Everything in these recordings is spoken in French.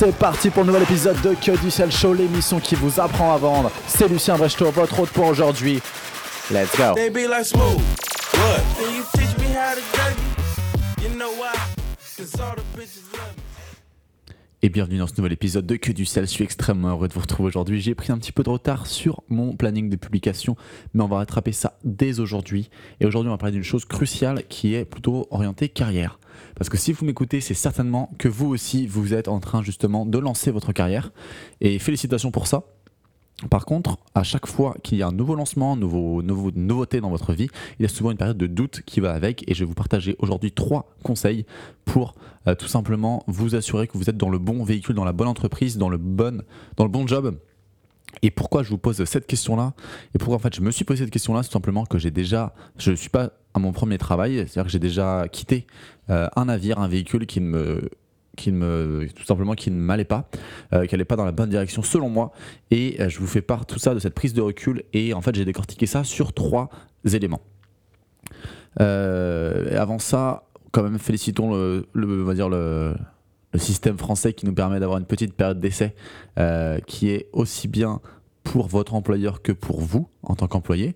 C'est parti pour le nouvel épisode de Que du Sel Show, l'émission qui vous apprend à vendre. C'est Lucien Brechto, votre hôte pour aujourd'hui. Let's go. Et bienvenue dans ce nouvel épisode de Que du Sel. Je suis extrêmement heureux de vous retrouver aujourd'hui. J'ai pris un petit peu de retard sur mon planning de publication, mais on va rattraper ça dès aujourd'hui. Et aujourd'hui, on va parler d'une chose cruciale qui est plutôt orientée carrière. Parce que si vous m'écoutez, c'est certainement que vous aussi, vous êtes en train justement de lancer votre carrière. Et félicitations pour ça. Par contre, à chaque fois qu'il y a un nouveau lancement, nouveau, nouveau, nouveauté dans votre vie, il y a souvent une période de doute qui va avec et je vais vous partager aujourd'hui trois conseils pour euh, tout simplement vous assurer que vous êtes dans le bon véhicule, dans la bonne entreprise, dans le dans le bon job. Et pourquoi je vous pose cette question-là? Et pourquoi en fait je me suis posé cette question-là? C'est simplement que j'ai déjà, je ne suis pas à mon premier travail, c'est-à-dire que j'ai déjà quitté euh, un navire, un véhicule qui ne me qui me, tout simplement qui ne m'allait pas, euh, qui n'allait pas dans la bonne direction selon moi. Et euh, je vous fais part tout ça, de cette prise de recul. Et en fait, j'ai décortiqué ça sur trois éléments. Avant ça, quand même, félicitons le, le- on va dire le, le système français qui nous permet d'avoir une petite période d'essai euh, qui est aussi bien pour votre employeur que pour vous en tant qu'employé.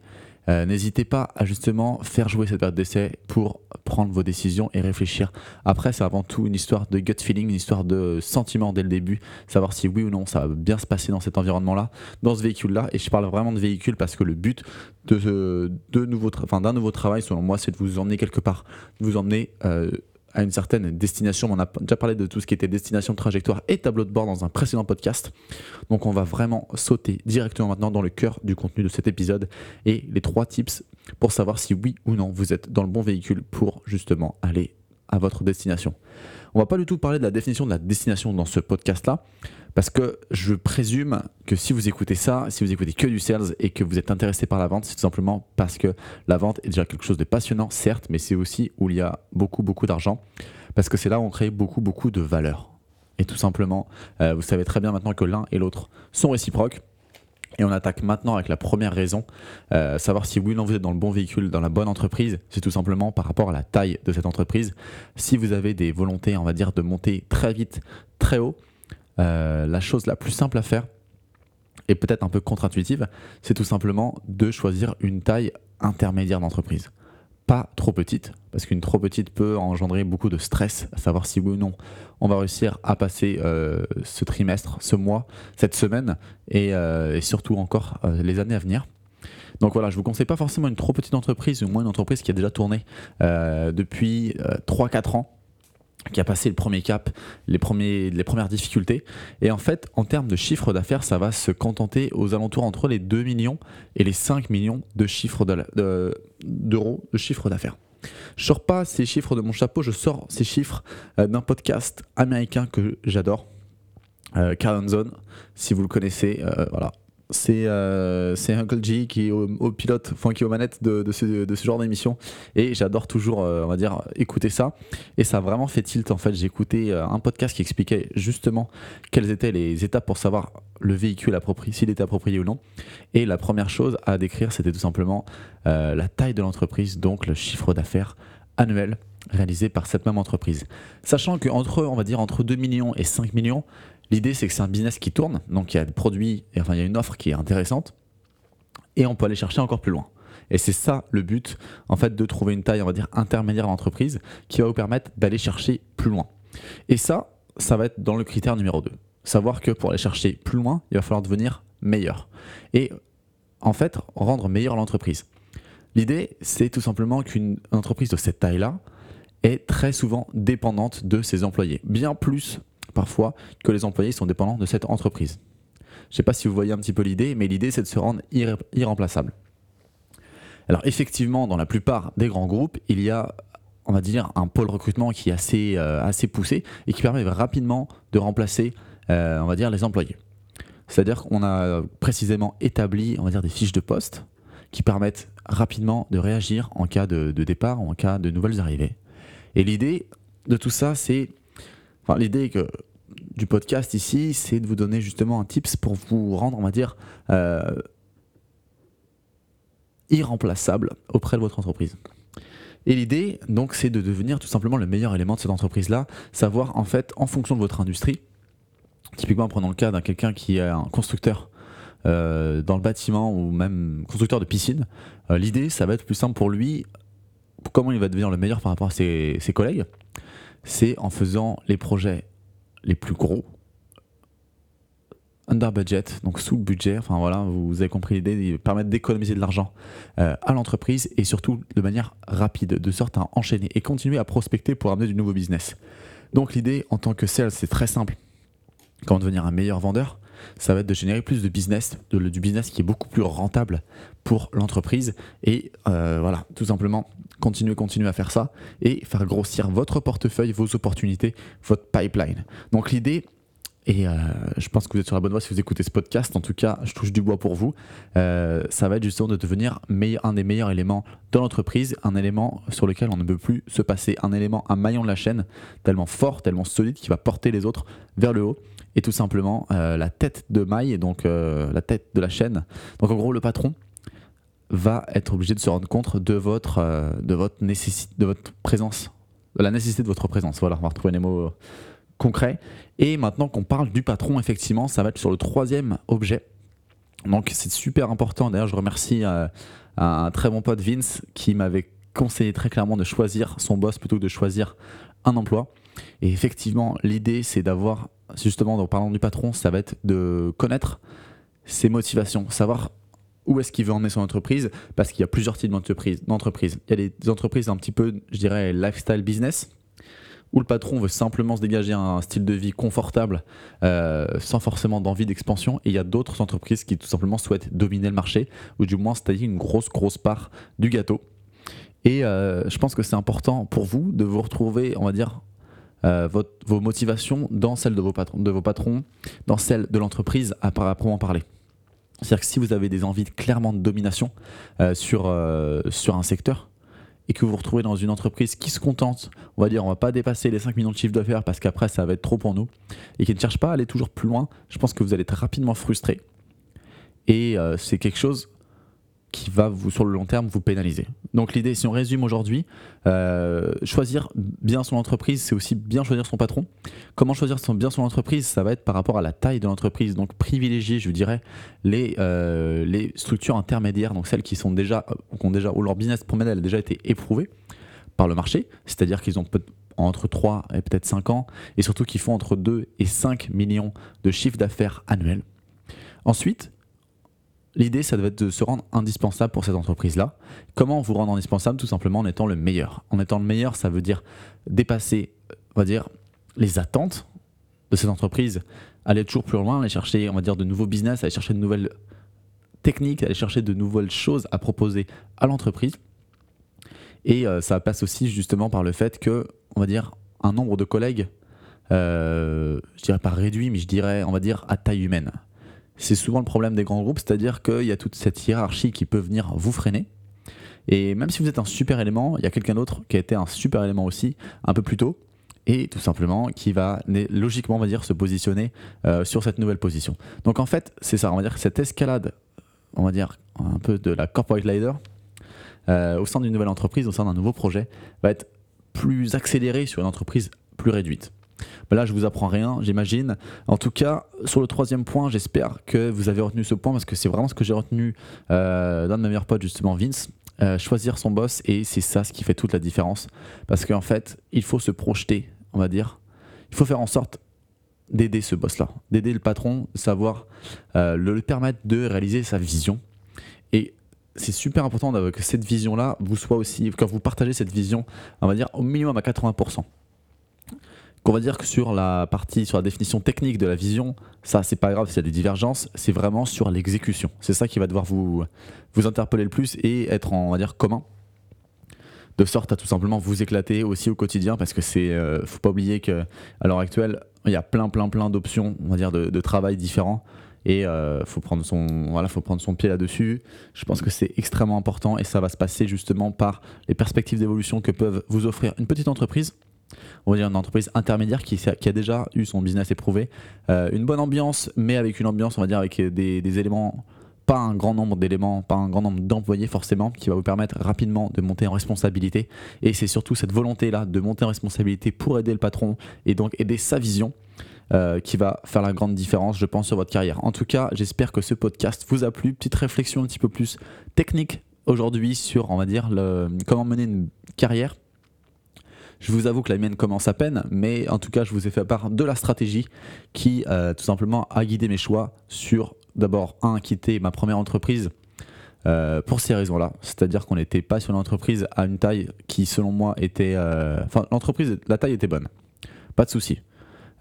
Euh, N'hésitez pas à justement faire jouer cette période d'essai pour prendre vos décisions et réfléchir. Après, c'est avant tout une histoire de gut feeling, une histoire de sentiment dès le début, savoir si oui ou non ça va bien se passer dans cet environnement-là, dans ce véhicule-là. Et je parle vraiment de véhicule parce que le but de, ce- de nouveau tra- d'un nouveau travail, selon moi, c'est de vous emmener quelque part, de vous emmener euh, à une certaine destination. On a déjà parlé de tout ce qui était destination, trajectoire et tableau de bord dans un précédent podcast. Donc on va vraiment sauter directement maintenant dans le cœur du contenu de cet épisode et les trois tips pour savoir si oui ou non vous êtes dans le bon véhicule pour justement aller à votre destination. On va pas du tout parler de la définition de la destination dans ce podcast-là, parce que je présume que si vous écoutez ça, si vous écoutez que du sales et que vous êtes intéressé par la vente, c'est tout simplement parce que la vente est déjà quelque chose de passionnant, certes, mais c'est aussi où il y a beaucoup, beaucoup d'argent, parce que c'est là où on crée beaucoup, beaucoup de valeur. Et tout simplement, euh, vous savez très bien maintenant que l'un et l'autre sont réciproques. Et on attaque maintenant avec la première raison, euh, savoir si oui ou non vous êtes dans le bon véhicule, dans la bonne entreprise, c'est tout simplement par rapport à la taille de cette entreprise. Si vous avez des volontés, on va dire, de monter très vite, très haut, euh, la chose la plus simple à faire, et peut-être un peu contre-intuitive, c'est tout simplement de choisir une taille intermédiaire d'entreprise. Pas trop petite, parce qu'une trop petite peut engendrer beaucoup de stress, à savoir si oui ou non on va réussir à passer euh, ce trimestre, ce mois, cette semaine, et, euh, surtout encore euh, les années à venir. Donc voilà, je vous conseille pas forcément une trop petite entreprise, ou moins une entreprise qui a déjà tourné depuis euh, 3-4 ans, qui a passé le premier cap, les, premières difficultés. Et en fait, en termes de chiffre d'affaires, ça va se contenter aux alentours entre les 2 millions et les 5 millions d'euros de chiffre d'affaires. Je sors pas ces chiffres de mon chapeau, je sors ces chiffres euh, d'un podcast américain que j'adore, euh, Zone, si vous le connaissez, euh, voilà. C'est euh, c'est Uncle G qui est au, pilote, enfin qui est aux manettes de, ce, genre d'émission. Et j'adore toujours, euh, on va dire, écouter ça. Et ça a vraiment fait tilt. En fait, j'ai écouté euh, un podcast qui expliquait justement quelles étaient les étapes pour savoir le véhicule approprié, s'il était approprié ou non. Et la première chose à décrire, c'était tout simplement la taille de l'entreprise, donc le chiffre d'affaires annuel réalisé par cette même entreprise. Sachant qu'entre, on va dire, entre 2 millions et 5 millions, l'idée c'est que c'est un business qui tourne, donc il y a des produits, enfin il y a une offre qui est intéressante, et on peut aller chercher encore plus loin. Et c'est ça le but, en fait, de trouver une taille, on va dire, intermédiaire d'entreprise qui va vous permettre d'aller chercher plus loin. Et ça, ça va être dans le critère numéro 2. Savoir que pour aller chercher plus loin, il va falloir devenir meilleur. Et en fait, rendre meilleure l'entreprise. L'idée, c'est tout simplement qu'une entreprise de cette taille-là est très souvent dépendante de ses employés. Bien plus, parfois, que les employés sont dépendants de cette entreprise. Je ne sais pas si vous voyez un petit peu l'idée, mais l'idée, c'est de se rendre irremplaçable. Alors effectivement, dans la plupart des grands groupes, il y a, on va dire, un pôle recrutement qui est assez, euh, assez poussé et qui permet rapidement de remplacer, euh, on va dire, les employés. C'est-à-dire qu'on a précisément établi, on va dire, des fiches de poste qui permettent rapidement de réagir en cas de, de départ ou en cas de nouvelles arrivées. Et l'idée de tout ça, c'est, l'idée du podcast ici, c'est de vous donner justement un tips pour vous rendre, on va dire, euh, irremplaçable auprès de votre entreprise. Et l'idée, donc, c'est de devenir tout simplement le meilleur élément de cette entreprise-là, savoir en fait, en fonction de votre industrie, Typiquement, prenons le cas d'un quelqu'un qui est un constructeur euh, dans le bâtiment ou même constructeur de piscine. Euh, L'idée, ça va être plus simple pour lui. Comment il va devenir le meilleur par rapport à ses collègues C'est en faisant les projets les plus gros, under budget, donc sous budget. Enfin voilà, vous avez compris l'idée, permettre d'économiser de l'argent euh, à l'entreprise et surtout de manière rapide, de sorte à enchaîner et continuer à prospecter pour amener du nouveau business. Donc l'idée en tant que sales, c'est très simple. Comment devenir un meilleur vendeur? Ça va être de générer plus de business, de- du business qui est beaucoup plus rentable pour l'entreprise. Et euh, voilà, tout simplement, continuer à faire ça et faire grossir votre portefeuille, vos opportunités, votre pipeline. Donc l'idée, et euh, je pense que vous êtes sur la bonne voie si vous écoutez ce podcast, en tout cas, je touche du bois pour vous, euh, ça va être justement de devenir un des meilleurs éléments de l'entreprise, un élément sur lequel on ne peut plus se passer, un élément, un maillon de la chaîne tellement fort, tellement solide qui va porter les autres vers le haut et tout simplement euh, la tête de maille, et donc la tête de la chaîne. Donc en gros, le patron va être obligé de se rendre compte de votre, euh, de votre, nécessité, de votre présence, de la nécessité de votre présence. Voilà, on va retrouver les mots euh, concrets. Et maintenant qu'on parle du patron, effectivement, ça va être sur le troisième objet. Donc c'est super important. D'ailleurs, je remercie euh, un très bon pote Vince qui m'avait conseillé très clairement de choisir son boss plutôt que de choisir un emploi. Et effectivement, l'idée, c'est d'avoir, justement, en parlant du patron, ça va être de connaître ses motivations, savoir où est-ce qu'il veut emmener son entreprise, parce qu'il y a plusieurs types d'entreprises. Il y a des entreprises un petit peu, je dirais, lifestyle business, où le patron veut simplement se dégager un style de vie confortable, euh, sans forcément d'envie d'expansion. Et il y a d'autres entreprises qui tout simplement souhaitent dominer le marché, ou du moins tailler une grosse, grosse part du gâteau. Et euh, je pense que c'est important pour vous de vous retrouver, on va dire, euh, vos motivations dans celles de vos, patrons, dans celles de l'entreprise à, à proprement parler. C'est-à-dire que si vous avez des envies clairement de domination euh, sur, euh, sur un secteur et que vous vous retrouvez dans une entreprise qui se contente, on va dire, on va pas dépasser les 5 millions de chiffre d'affaires parce qu'après ça va être trop pour nous et qui ne cherche pas à aller toujours plus loin, je pense que vous allez être rapidement frustré. Et euh, c'est quelque chose qui va vous, sur le long terme vous pénaliser. Donc l'idée, si on résume aujourd'hui, euh, choisir bien son entreprise, c'est aussi bien choisir son patron. Comment choisir son, bien son entreprise Ça va être par rapport à la taille de l'entreprise. Donc privilégier, je dirais, les, euh, les structures intermédiaires, donc celles qui sont déjà, euh, qui ont déjà où leur business model a déjà été éprouvé par le marché, c'est-à-dire qu'ils ont entre 3 et peut-être 5 ans, et surtout qu'ils font entre 2 et 5 millions de chiffre d'affaires annuel. Ensuite, L'idée, ça doit être de se rendre indispensable pour cette entreprise-là. Comment vous rendre indispensable? Tout simplement en étant le meilleur. En étant le meilleur, ça veut dire dépasser, on va dire, les attentes de cette entreprise, aller toujours plus loin, aller chercher, on va dire, de nouveaux business, aller chercher de nouvelles techniques, aller chercher de nouvelles choses à proposer à l'entreprise. Et euh, ça passe aussi justement par le fait que, on va dire, un nombre de collègues, euh, je dirais pas réduit, mais je dirais, on va dire, à taille humaine c'est souvent le problème des grands groupes, c'est-à-dire qu'il y a toute cette hiérarchie qui peut venir vous freiner. Et même si vous êtes un super élément, il y a quelqu'un d'autre qui a été un super élément aussi un peu plus tôt, et tout simplement qui va logiquement, se positionner euh, sur cette nouvelle position. Donc en fait, c'est ça, on va dire que cette escalade, on va dire un peu de la corporate ladder, euh, au sein d'une nouvelle entreprise, au sein d'un nouveau projet, va être plus accélérée sur une entreprise plus réduite. Ben là, je vous apprends rien, j'imagine. En tout cas, sur le troisième point, j'espère que vous avez retenu ce point parce que c'est vraiment ce que j'ai retenu euh, d'un de mes meilleurs potes, justement Vince. Euh, choisir son boss et c'est ça ce qui fait toute la différence. Parce qu'en fait, il faut se projeter, on va dire. Il faut faire en sorte d'aider ce boss-là, d'aider le patron, savoir euh, le, le permettre de réaliser sa vision. Et c'est super important que cette vision-là vous soit aussi, quand vous partagez cette vision, on va dire au minimum à 80% qu'on va dire que sur la partie, sur la définition technique de la vision, ça c'est pas grave s'il y a des divergences, c'est vraiment sur l'exécution. C'est ça qui va devoir vous, vous interpeller le plus et être en, on va dire, commun. De sorte à tout simplement vous éclater aussi au quotidien parce que c'est, euh, faut pas oublier que à l'heure actuelle, il y a plein, plein, plein d'options, on va dire, de, travail différents et euh, faut prendre son, voilà, faut prendre son pied là-dessus. Je pense que c'est extrêmement important et ça va se passer justement par les perspectives d'évolution que peuvent vous offrir une petite entreprise on va dire une entreprise intermédiaire qui, a déjà eu son business éprouvé, euh, une bonne ambiance, mais avec une ambiance, on va dire, avec des, éléments, pas un grand nombre d'éléments, pas un grand nombre d'employés forcément, qui va vous permettre rapidement de monter en responsabilité. Et c'est surtout cette volonté-là de monter en responsabilité pour aider le patron et donc aider sa vision euh, qui va faire la grande différence, je pense, sur votre carrière. En tout cas, j'espère que ce podcast vous a plu. Petite réflexion un petit peu plus technique aujourd'hui sur, on va dire, comment mener une carrière. Je vous avoue que la mienne commence à peine, mais en tout cas, je vous ai fait part de la stratégie qui, euh, tout simplement, a guidé mes choix sur, d'abord, un, quitter ma première entreprise euh, pour ces raisons-là. C'est-à-dire qu'on n'était pas sur une entreprise à une taille qui, selon moi, était. euh, Enfin, l'entreprise, la taille était bonne. Pas de souci.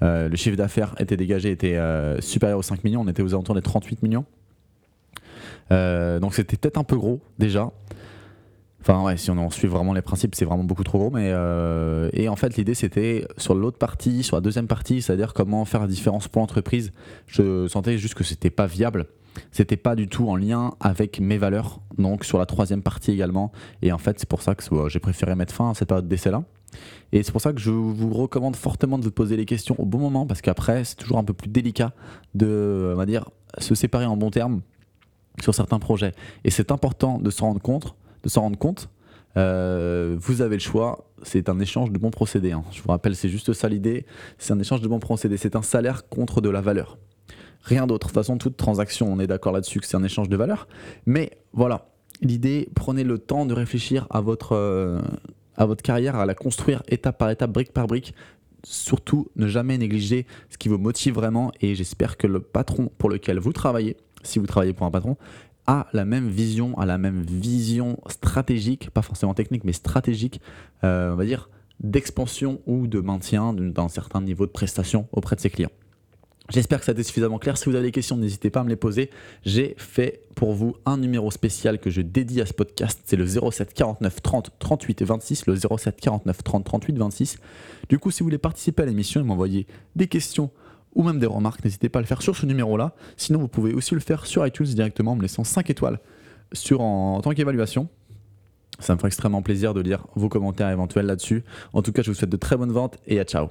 Le chiffre d'affaires était dégagé, était supérieur aux 5 millions. On était aux alentours des 38 millions. Donc c'était peut-être un peu gros déjà. Enfin ouais, si on en suit vraiment les principes, c'est vraiment beaucoup trop gros. Mais euh, et en fait l'idée c'était sur l'autre partie, sur la deuxième partie, c'est-à-dire comment faire la différence pour l'entreprise. Je sentais juste que c'était pas viable. C'était pas du tout en lien avec mes valeurs. Donc sur la troisième partie également. Et en fait c'est pour ça que euh, j'ai préféré mettre fin à cette période d'essai là. Et c'est pour ça que je vous recommande fortement de vous poser les questions au bon moment parce qu'après c'est toujours un peu plus délicat de, on va dire, se séparer en bons termes sur certains projets. Et c'est important de s'en rendre compte. De s'en rendre compte. Euh, vous avez le choix. C'est un échange de bons procédés. hein. Je vous rappelle, c'est juste ça l'idée. C'est un échange de bons procédés. C'est un salaire contre de la valeur. Rien d'autre. De toute façon, toute transaction, on est d'accord là-dessus que c'est un échange de valeur. Mais voilà, l'idée, prenez le temps de réfléchir à votre, euh, à votre carrière, à la construire étape par étape, brique par brique. Surtout, ne jamais négliger ce qui vous motive vraiment. Et j'espère que le patron pour lequel vous travaillez, si vous travaillez pour un patron, a la même vision, a la même vision stratégique, pas forcément technique, mais stratégique, euh, on va dire, d'expansion ou de maintien d'un certain niveau de prestation auprès de ses clients. J'espère que ça a été suffisamment clair. Si vous avez des questions, n'hésitez pas à me les poser. J'ai fait pour vous un numéro spécial que je dédie à ce podcast. C'est le 07 49 30 38 26. Le 07 49 30 38 26. Du coup, si vous voulez participer à l'émission et m'envoyer des questions ou même des remarques, n'hésitez pas à le faire sur ce numéro-là. Sinon, vous pouvez aussi le faire sur iTunes directement en me laissant 5 étoiles sur en, en tant qu'évaluation. Ça me ferait extrêmement plaisir de lire vos commentaires éventuels là-dessus. En tout cas, je vous souhaite de très bonnes ventes et à ciao.